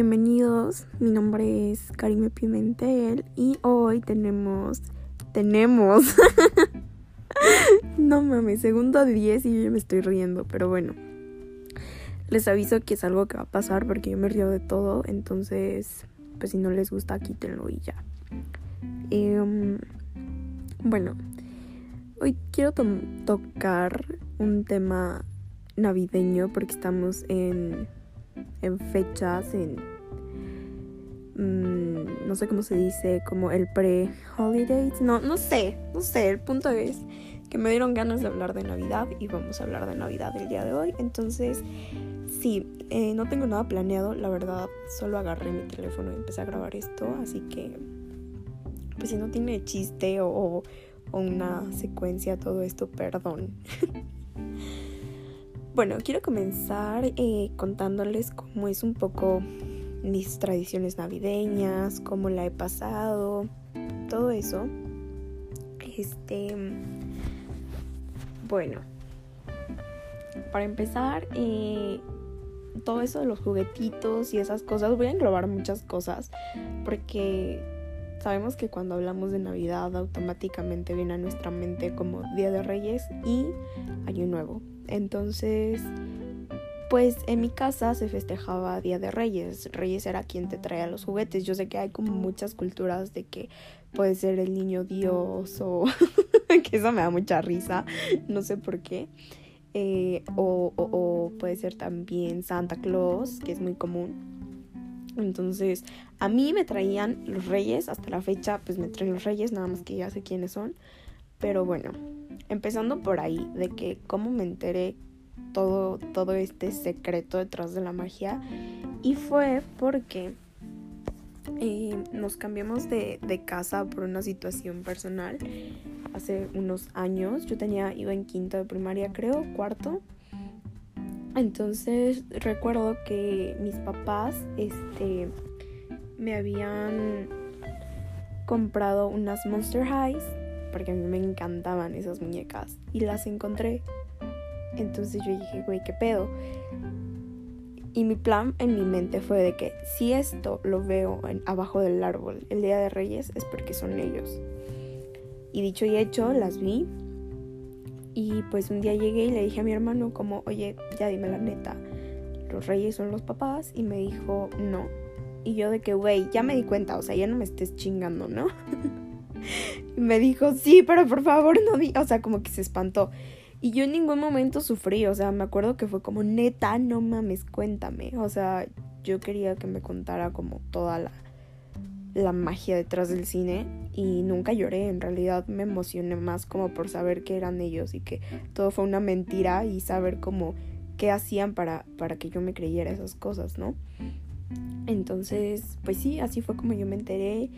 Bienvenidos, mi nombre es Karime Pimentel y hoy tenemos, tenemos, no mames, segundo 10 y yo me estoy riendo, pero bueno, les aviso que es algo que va a pasar porque yo me río de todo, entonces, pues si no les gusta, quítenlo y ya. Em, bueno, hoy quiero tocar un tema navideño porque estamos en en fechas, en... Mm, no sé cómo se dice, como el pre-holidays. No, no sé, no sé. El punto es que me dieron ganas de hablar de Navidad y vamos a hablar de Navidad el día de hoy. Entonces, sí, eh, no tengo nada planeado, la verdad. Solo agarré mi teléfono y empecé a grabar esto. Así que, pues si no tiene chiste o, una secuencia todo esto, perdón. Bueno, quiero comenzar eh, contándoles cómo es un poco mis tradiciones navideñas, cómo la he pasado, todo eso. Este, bueno, para empezar, eh, todo eso de los juguetitos y esas cosas, voy a englobar muchas cosas porque sabemos que cuando hablamos de Navidad automáticamente viene a nuestra mente como Día de Reyes y Año Nuevo. Entonces, pues en mi casa se festejaba Día de Reyes. Reyes era quien te traía los juguetes. Yo sé que hay como muchas culturas de que puede ser el niño Dios o que eso me da mucha risa. No sé por qué. Eh, o, o puede ser también Santa Claus, que es muy común. Entonces, a mí me traían los reyes, hasta la fecha, pues me traen los reyes, nada más que ya sé quiénes son. Pero bueno, empezando por ahí, de que cómo me enteré todo, todo este secreto detrás de la magia. Y fue porque eh, nos cambiamos de, de, casa por una situación personal hace unos años. Yo tenía, iba en quinto de primaria, creo, cuarto. Entonces recuerdo que mis papás, este, me habían comprado unas Monster Highs porque a mí me encantaban esas muñecas y las encontré. Entonces yo dije, güey, ¿qué pedo? Y mi plan en mi mente fue de que si esto lo veo abajo del árbol el día de Reyes es porque son ellos. Y dicho y hecho, las vi. Y pues un día llegué y le dije a mi hermano como, oye, ya dime la neta, los reyes son los papás. Y me dijo, no. Y yo de que, güey, ya me di cuenta, o sea, ya no me estés chingando, ¿no? y me dijo, sí, pero por favor no di, o sea, como que se espantó. Y yo en ningún momento sufrí, o sea, me acuerdo que fue como, neta, no mames, cuéntame. O sea, yo quería que me contara como toda la, la magia detrás del cine y nunca lloré, en realidad me emocioné más como por saber que eran ellos y que todo fue una mentira y saber como qué hacían para, para que yo me creyera esas cosas, ¿no? Entonces, pues sí, así fue como yo me enteré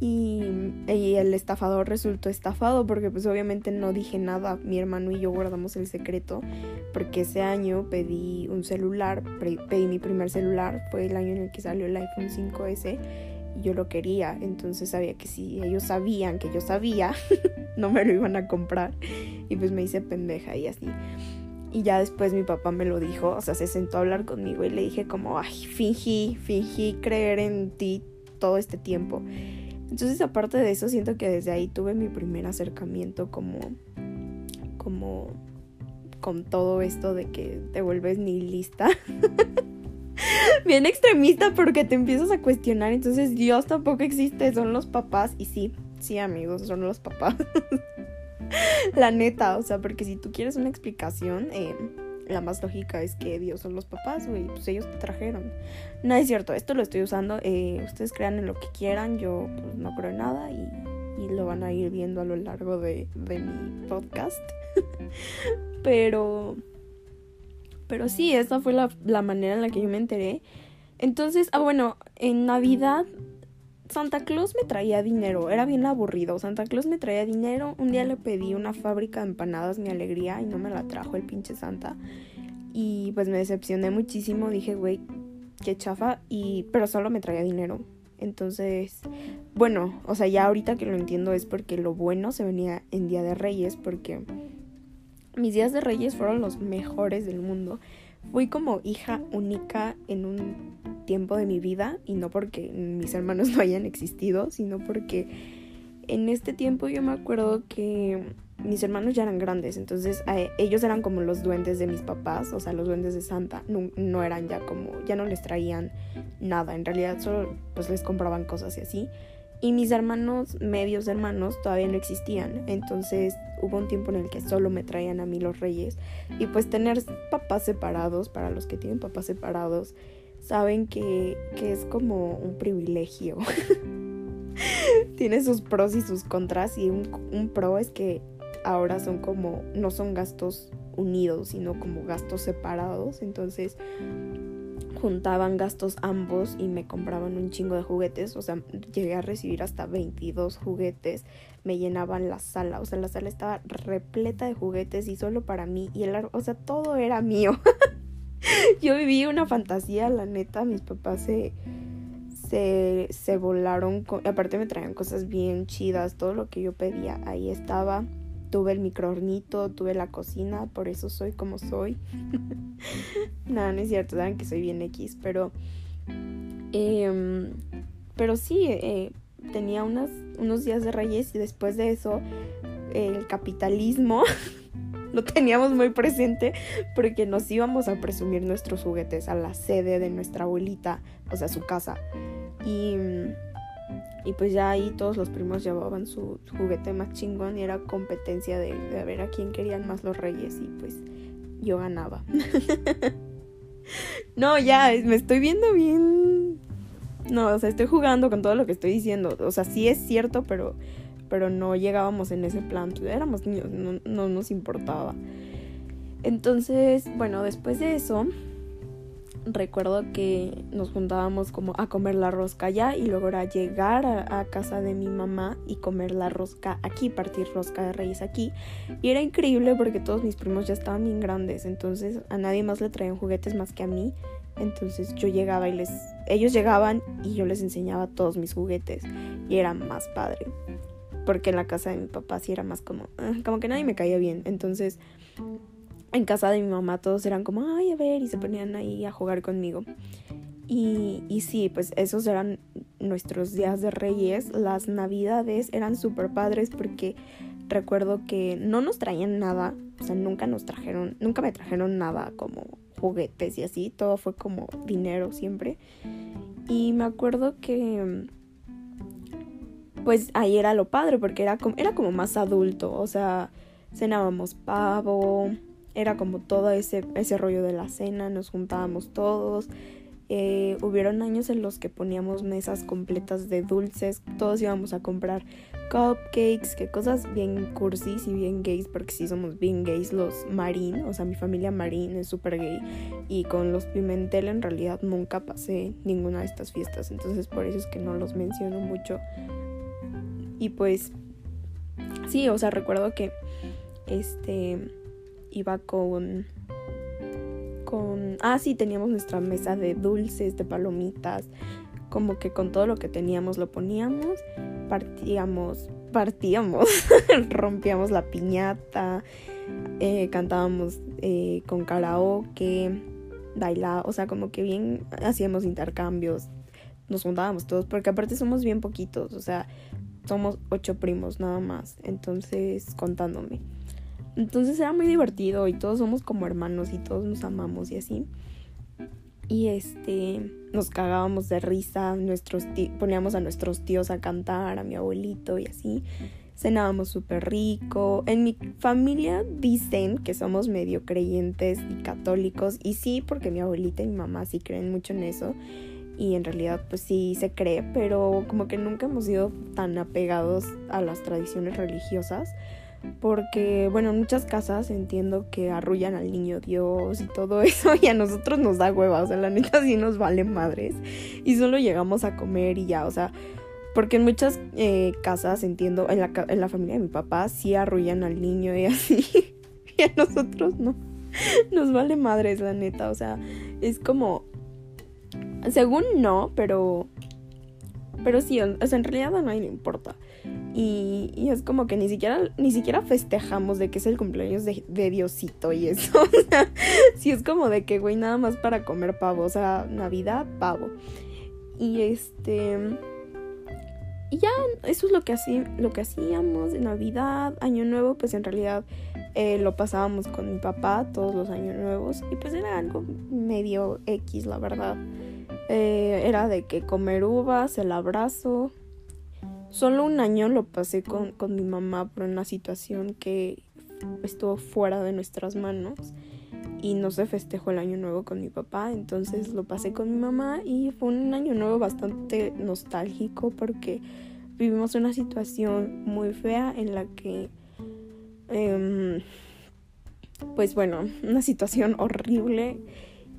y, el estafador resultó estafado porque pues obviamente no dije nada. Mi hermano y yo guardamos el secreto porque ese año pedí un celular, pedí mi primer celular, fue el año en el que salió el iPhone 5S y yo lo quería. Entonces sabía que si ellos sabían que yo sabía, no me lo iban a comprar. Y pues me hice pendeja y así. Y ya después mi papá me lo dijo, o sea, se sentó a hablar conmigo y le dije como, ay, fingí, fingí creer en ti todo este tiempo. Entonces, aparte de eso, siento que desde ahí tuve mi primer acercamiento como, como con todo esto de que te vuelves nihilista. Bien extremista porque te empiezas a cuestionar, entonces Dios tampoco existe, son los papás. Y sí, sí amigos, son los papás. La neta, o sea, porque si tú quieres una explicación, eh, la más lógica es que Dios son los papás, güey, pues ellos te trajeron. No es cierto, esto lo estoy usando, eh, ustedes crean en lo que quieran, yo pues, no creo en nada y, lo van a ir viendo a lo largo de, de mi podcast. pero, pero sí, esa fue la, la manera en la que yo me enteré. Entonces, ah, bueno, en Navidad Santa Claus me traía dinero, era bien aburrido. Santa Claus me traía dinero. Un día le pedí una fábrica de empanadas, mi alegría, y no me la trajo el pinche Santa. Y pues me decepcioné muchísimo. Dije, güey, qué chafa. Y, pero solo me traía dinero. Entonces, bueno, o sea, ya ahorita que lo entiendo es porque lo bueno se venía en Día de Reyes, porque mis días de Reyes fueron los mejores del mundo. Fui como hija única en un tiempo de mi vida y no porque mis hermanos no hayan existido, sino porque en este tiempo yo me acuerdo que mis hermanos ya eran grandes, entonces ellos eran como los duendes de mis papás, o sea, los duendes de Santa, no, no, eran ya como, ya no les traían nada, en realidad solo pues les compraban cosas y así. Y mis hermanos, medios hermanos, todavía no existían. Entonces hubo un tiempo en el que solo me traían a mí los reyes. Y pues tener papás separados, para los que tienen papás separados, saben que, que es como un privilegio. Tiene sus pros y sus contras. Y un, un pro es que ahora son como, no son gastos unidos, sino como gastos separados. Entonces juntaban gastos ambos y me compraban un chingo de juguetes, o sea, llegué a recibir hasta 22 juguetes, me llenaban la sala, o sea, la sala estaba repleta de juguetes y solo para mí y el o sea, todo era mío. Yo viví una fantasía, la neta, mis papás se se, se volaron, aparte me traían cosas bien chidas, todo lo que yo pedía, ahí estaba tuve el microornito, tuve la cocina, por eso soy como soy. Nada, no es cierto, saben que soy bien X, pero... Em, pero sí, eh, tenía unos días de reyes y después de eso el capitalismo lo teníamos muy presente porque nos íbamos a presumir nuestros juguetes a la sede de nuestra abuelita, o sea, su casa. Y y pues ya ahí todos los primos llevaban su juguete más chingón y era competencia de, ver a quién querían más los reyes y pues yo ganaba. no, ya, me estoy viendo bien... No, o sea, estoy jugando con todo lo que estoy diciendo. O sea, sí es cierto, pero, pero no llegábamos en ese plan. Éramos niños, no, no nos importaba. Entonces, bueno, después de eso, recuerdo que nos juntábamos como a comer la rosca allá y luego era llegar a, casa de mi mamá y comer la rosca aquí, partir rosca de reyes aquí. Y era increíble porque todos mis primos ya estaban bien grandes, entonces a nadie más le traían juguetes más que a mí. Entonces yo llegaba y les... Ellos llegaban y yo les enseñaba todos mis juguetes y era más padre. Porque en la casa de mi papá sí era más como... Ah, como que nadie me caía bien. Entonces en casa de mi mamá todos eran como, ay, a ver, y se ponían ahí a jugar conmigo. Y, y sí, pues esos eran nuestros días de reyes. Las navidades eran súper padres porque recuerdo que no nos traían nada, o sea, nunca nos trajeron, nunca me trajeron nada como juguetes y así, todo fue como dinero siempre. Y me acuerdo que pues ahí era lo padre porque era como, era como más adulto, o sea, cenábamos pavo, era como todo ese, ese rollo de la cena, nos juntábamos todos. Eh, hubieron años en los que poníamos mesas completas de dulces, todos íbamos a comprar cupcakes, que cosas bien cursis y bien gays, porque sí somos bien gays los Marín, o sea, mi familia Marín es súper gay, y con los Pimentel en realidad nunca pasé ninguna de estas fiestas, entonces por eso es que no los menciono mucho. Y pues, sí, o sea, recuerdo que, este iba con con ah sí teníamos nuestra mesa de dulces de palomitas como que con todo lo que teníamos lo poníamos partíamos partíamos rompíamos la piñata eh, cantábamos eh, con karaoke bailaba o sea como que bien hacíamos intercambios nos juntábamos todos porque aparte somos bien poquitos o sea somos ocho primos nada más entonces contándome entonces era muy divertido y todos somos como hermanos y todos nos amamos y así. Y este, nos cagábamos de risa, nuestros poníamos a nuestros tíos a cantar, a mi abuelito y así. Cenábamos súper rico. En mi familia dicen que somos medio creyentes y católicos. Y sí, porque mi abuelita y mi mamá sí creen mucho en eso. Y en realidad pues sí se cree, pero como que nunca hemos sido tan apegados a las tradiciones religiosas porque, bueno, en muchas casas entiendo que arrullan al niño Dios y todo eso, y a nosotros nos da hueva, o sea, la neta sí nos vale madres, y solo llegamos a comer y ya, o sea, porque en muchas eh, casas entiendo, en la, en la familia de mi papá sí arrullan al niño y así, y a nosotros no, nos vale madres, la neta, o sea, es como, según no, pero, pero sí, o sea, en realidad a nadie le importa. Y, es como que ni siquiera, ni siquiera festejamos de que es el cumpleaños de, de Diosito y eso. O sea, sí es como de que, güey, nada más para comer pavo. O sea, Navidad, pavo. Y este. Y ya, eso es lo que, así, lo que hacíamos de Navidad, Año Nuevo, pues en realidad eh, lo pasábamos con mi papá todos los años nuevos. Y pues era algo medio X, la verdad. Eh, era de que comer uvas, el abrazo, Solo un año lo pasé con, con mi mamá por una situación que estuvo fuera de nuestras manos y no se festejó el año nuevo con mi papá, entonces lo pasé con mi mamá y fue un año nuevo bastante nostálgico porque vivimos una situación muy fea en la que, eh, pues bueno, una situación horrible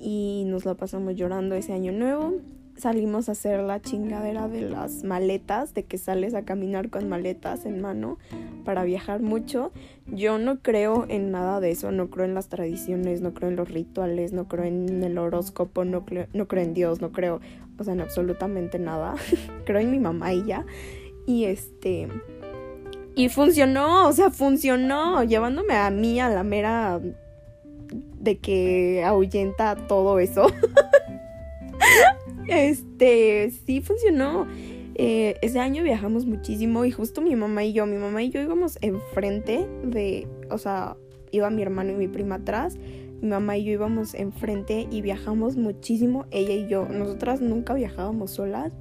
y nos la pasamos llorando ese año nuevo salimos a hacer la chingadera de las maletas, de que sales a caminar con maletas en mano para viajar mucho. Yo no creo en nada de eso, no creo en las tradiciones, no creo en los rituales, no creo en el horóscopo, no creo, no creo en Dios, no creo, o sea, en absolutamente nada. creo en mi mamá y ya. Y este... Y funcionó, o sea, funcionó, llevándome a mí a la mera de que ahuyenta todo eso. Este, sí funcionó. Eh, ese año viajamos muchísimo y justo mi mamá y yo, mi mamá y yo íbamos enfrente de, o sea, iba mi hermano y mi prima atrás, mi mamá y yo íbamos enfrente y viajamos muchísimo, ella y yo. Nosotras nunca viajábamos solas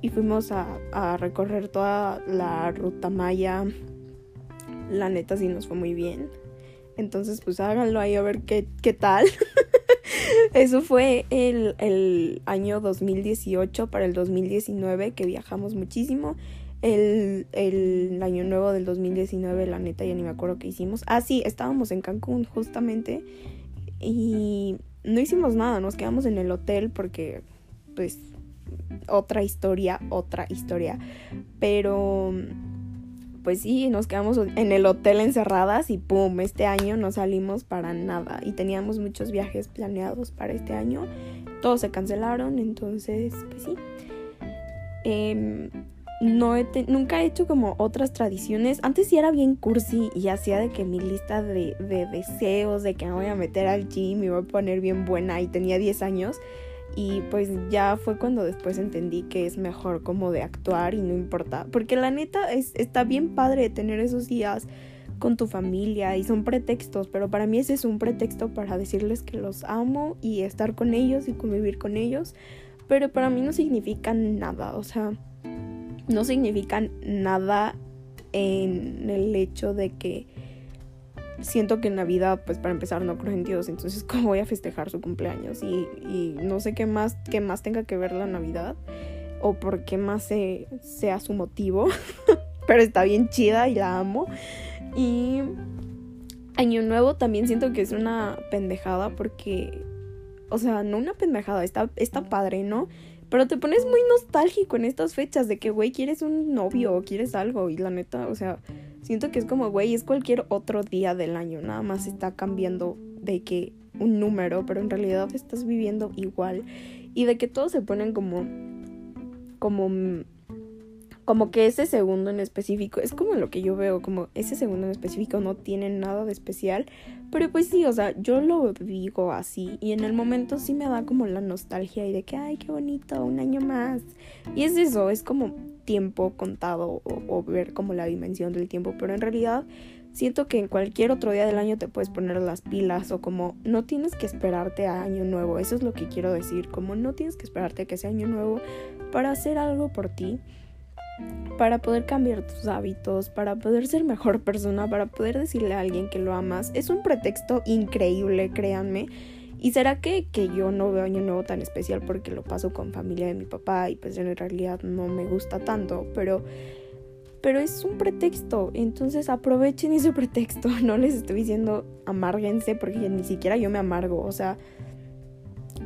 y fuimos a, a recorrer toda la ruta maya. La neta sí nos fue muy bien. Entonces pues háganlo ahí a ver qué, qué tal. Eso fue el, el, año 2018 para el 2019 que viajamos muchísimo. El, el, año nuevo del 2019, la neta, ya ni me acuerdo qué hicimos. Ah, sí, estábamos en Cancún justamente y no hicimos nada, nos quedamos en el hotel porque, pues, otra historia, otra historia. Pero pues sí, nos quedamos en el hotel encerradas y pum, este año no salimos para nada y teníamos muchos viajes planeados para este año, todos se cancelaron, entonces pues sí. Em, no he nunca he hecho como otras tradiciones. Antes sí era bien cursi y hacía de que mi lista de, de deseos, de que me voy a meter al gym y voy a poner bien buena y tenía 10 años. Y pues ya fue cuando después entendí que es mejor como de actuar y no importa. Porque la neta es, está bien padre tener esos días con tu familia y son pretextos, pero para mí ese es un pretexto para decirles que los amo y estar con ellos y convivir con ellos, pero para mí no significan nada, o sea, no significan nada en el hecho de que siento que Navidad, pues para empezar, no creo en Dios, entonces cómo voy a festejar su cumpleaños y, y no sé qué más, qué más tenga que ver la Navidad o por qué más sea su motivo, pero está bien chida y la amo. Y Año Nuevo también siento que es una pendejada porque, o sea, no una pendejada, está, está padre, ¿no? Pero te pones muy nostálgico en estas fechas de que, güey, quieres un novio o quieres algo. Y la neta, o sea, siento que es como, güey, es cualquier otro día del año. Nada más está cambiando de que un número, pero en realidad estás viviendo igual. Y de que todos se ponen como, como como que ese segundo en específico, es como lo que yo veo, como ese segundo en específico no tiene nada de especial, pero pues sí, o sea, yo lo digo así y en el momento sí me da como la nostalgia y de que, ay, qué bonito, un año más. Y es eso, es como tiempo contado o, o ver como la dimensión del tiempo, pero en realidad siento que en cualquier otro día del año te puedes poner las pilas o como no tienes que esperarte a año nuevo, eso es lo que quiero decir, como no tienes que esperarte a que sea año nuevo para hacer algo por ti para poder cambiar tus hábitos, para poder ser mejor persona, para poder decirle a alguien que lo amas. Es un pretexto increíble, créanme. Y será que, que yo no veo año nuevo tan especial porque lo paso con familia de mi papá y pues en realidad no me gusta tanto, pero pero es un pretexto, entonces aprovechen ese pretexto, no les estoy diciendo amárguense porque ni siquiera yo me amargo, o sea,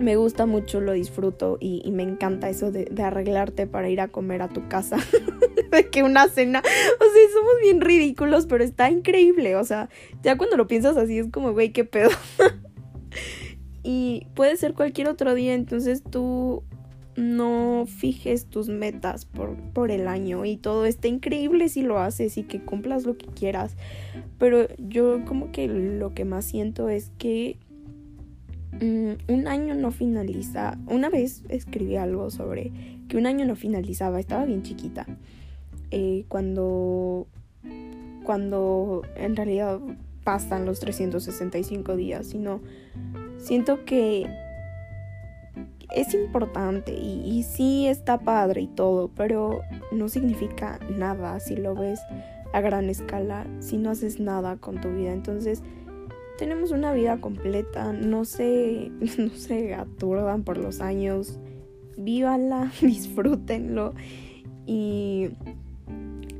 me gusta mucho, lo disfruto y, me encanta eso de, arreglarte para ir a comer a tu casa. de que una cena, o sea, somos bien ridículos, pero está increíble, o sea, ya cuando lo piensas así es como, güey, qué pedo. y puede ser cualquier otro día, entonces tú no fijes tus metas por, por el año y todo está increíble si lo haces y que cumplas lo que quieras. Pero yo como que lo que más siento es que mm, un año no finaliza. Una vez escribí algo sobre que un año no finalizaba, estaba bien chiquita. Eh, cuando, cuando en realidad pasan los 365 días, sino siento que es importante y, y, sí está padre y todo, pero no significa nada si lo ves a gran escala, si no haces nada con tu vida. Entonces, tenemos una vida completa, no se, no se aturdan por los años, vívanla, disfrútenlo y,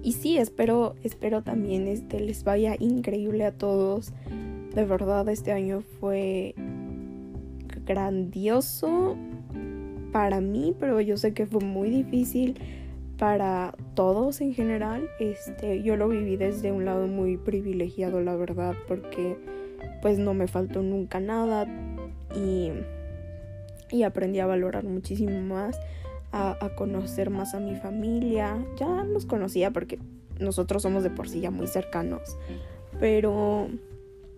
y sí, espero, espero también este, les vaya increíble a todos. De verdad, este año fue grandioso para mí, pero yo sé que fue muy difícil para todos en general. Este, yo lo viví desde un lado muy privilegiado, la verdad, porque pues no me faltó nunca nada y, y aprendí a valorar muchísimo más, a, a conocer más a mi familia. Ya los conocía porque nosotros somos de por sí ya muy cercanos, pero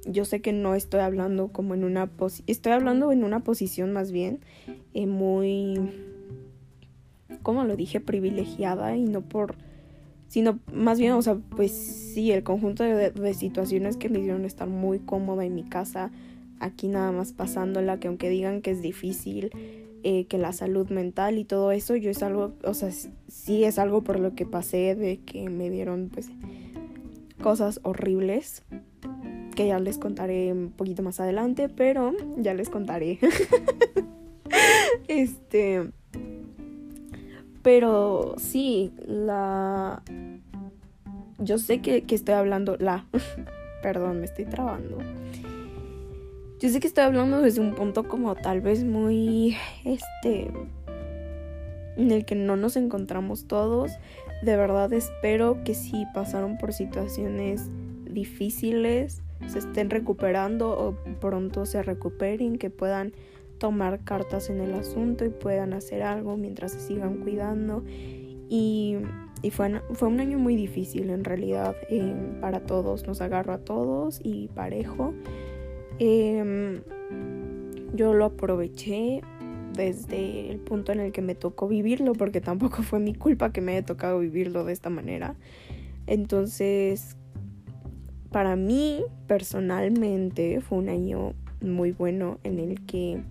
yo sé que no estoy hablando como en una posición, estoy hablando en una posición más bien eh, muy, como lo dije, privilegiada y no por, sino más bien, o sea, pues sí, el conjunto de, situaciones que me hicieron estar muy cómoda en mi casa, aquí nada más pasándola, que aunque digan que es difícil, eh, que la salud mental y todo eso, yo es algo, o sea, sí es algo por lo que pasé, de que me dieron pues cosas horribles que ya les contaré un poquito más adelante, pero ya les contaré. este. Pero sí, la. Yo sé que, que estoy hablando. La. Perdón, me estoy trabando. Yo sé que estoy hablando desde un punto como tal vez muy. Este. En el que no nos encontramos todos. De verdad espero que si pasaron por situaciones difíciles se estén recuperando o pronto se recuperen, que puedan tomar cartas en el asunto y puedan hacer algo mientras se sigan cuidando. Y, fue, fue, un año muy difícil en realidad em, para todos, nos agarró a todos y parejo. Em, yo lo aproveché desde el punto en el que me tocó vivirlo, porque tampoco fue mi culpa que me haya tocado vivirlo de esta manera. Entonces para mí personalmente fue un año muy bueno en el que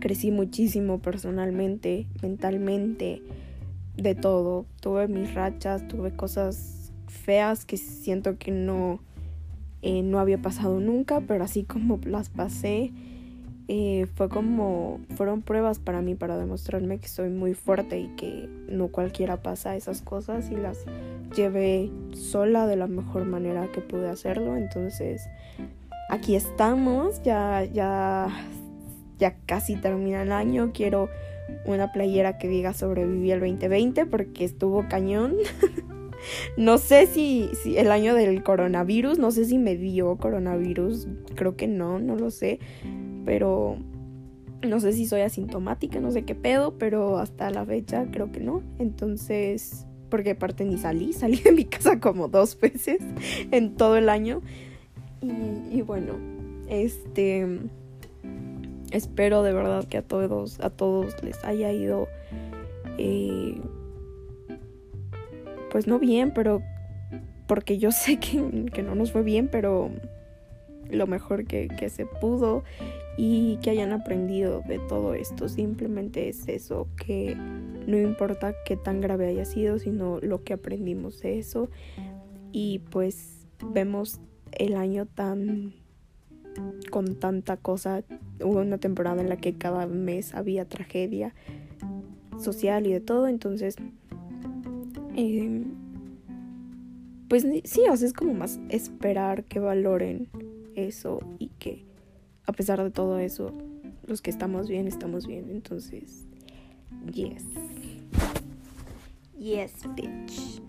crecí muchísimo personalmente, mentalmente, de todo. Tuve mis rachas, tuve cosas feas que siento que no, eh, no había pasado nunca, pero así como las pasé, eh, fue como, fueron pruebas para mí para demostrarme que soy muy fuerte y que no cualquiera pasa esas cosas y las llevé sola de la mejor manera que pude hacerlo. Entonces, aquí estamos, ya, ya, ya casi termina el año. Quiero una playera que diga sobreviví el 2020 porque estuvo cañón. no sé si, si el año del coronavirus, no sé si me dio coronavirus, creo que no, no lo sé pero no sé si soy asintomática, no sé qué pedo, pero hasta la fecha creo que no. Entonces, porque aparte ni salí, salí de mi casa como dos veces en todo el año. Y, bueno, este espero de verdad que a todos, a todos les haya ido eh, pues no bien, pero porque yo sé que, que no nos fue bien, pero lo mejor que, que se pudo y que hayan aprendido de todo esto. Simplemente es eso, que no importa qué tan grave haya sido, sino lo que aprendimos de eso. Y pues vemos el año tan con tanta cosa. Hubo una temporada en la que cada mes había tragedia social y de todo, entonces... Em, pues sí, o sea, es como más esperar que valoren eso y que a pesar de todo eso, los que estamos bien, estamos bien. Entonces, yes. Yes, bitch.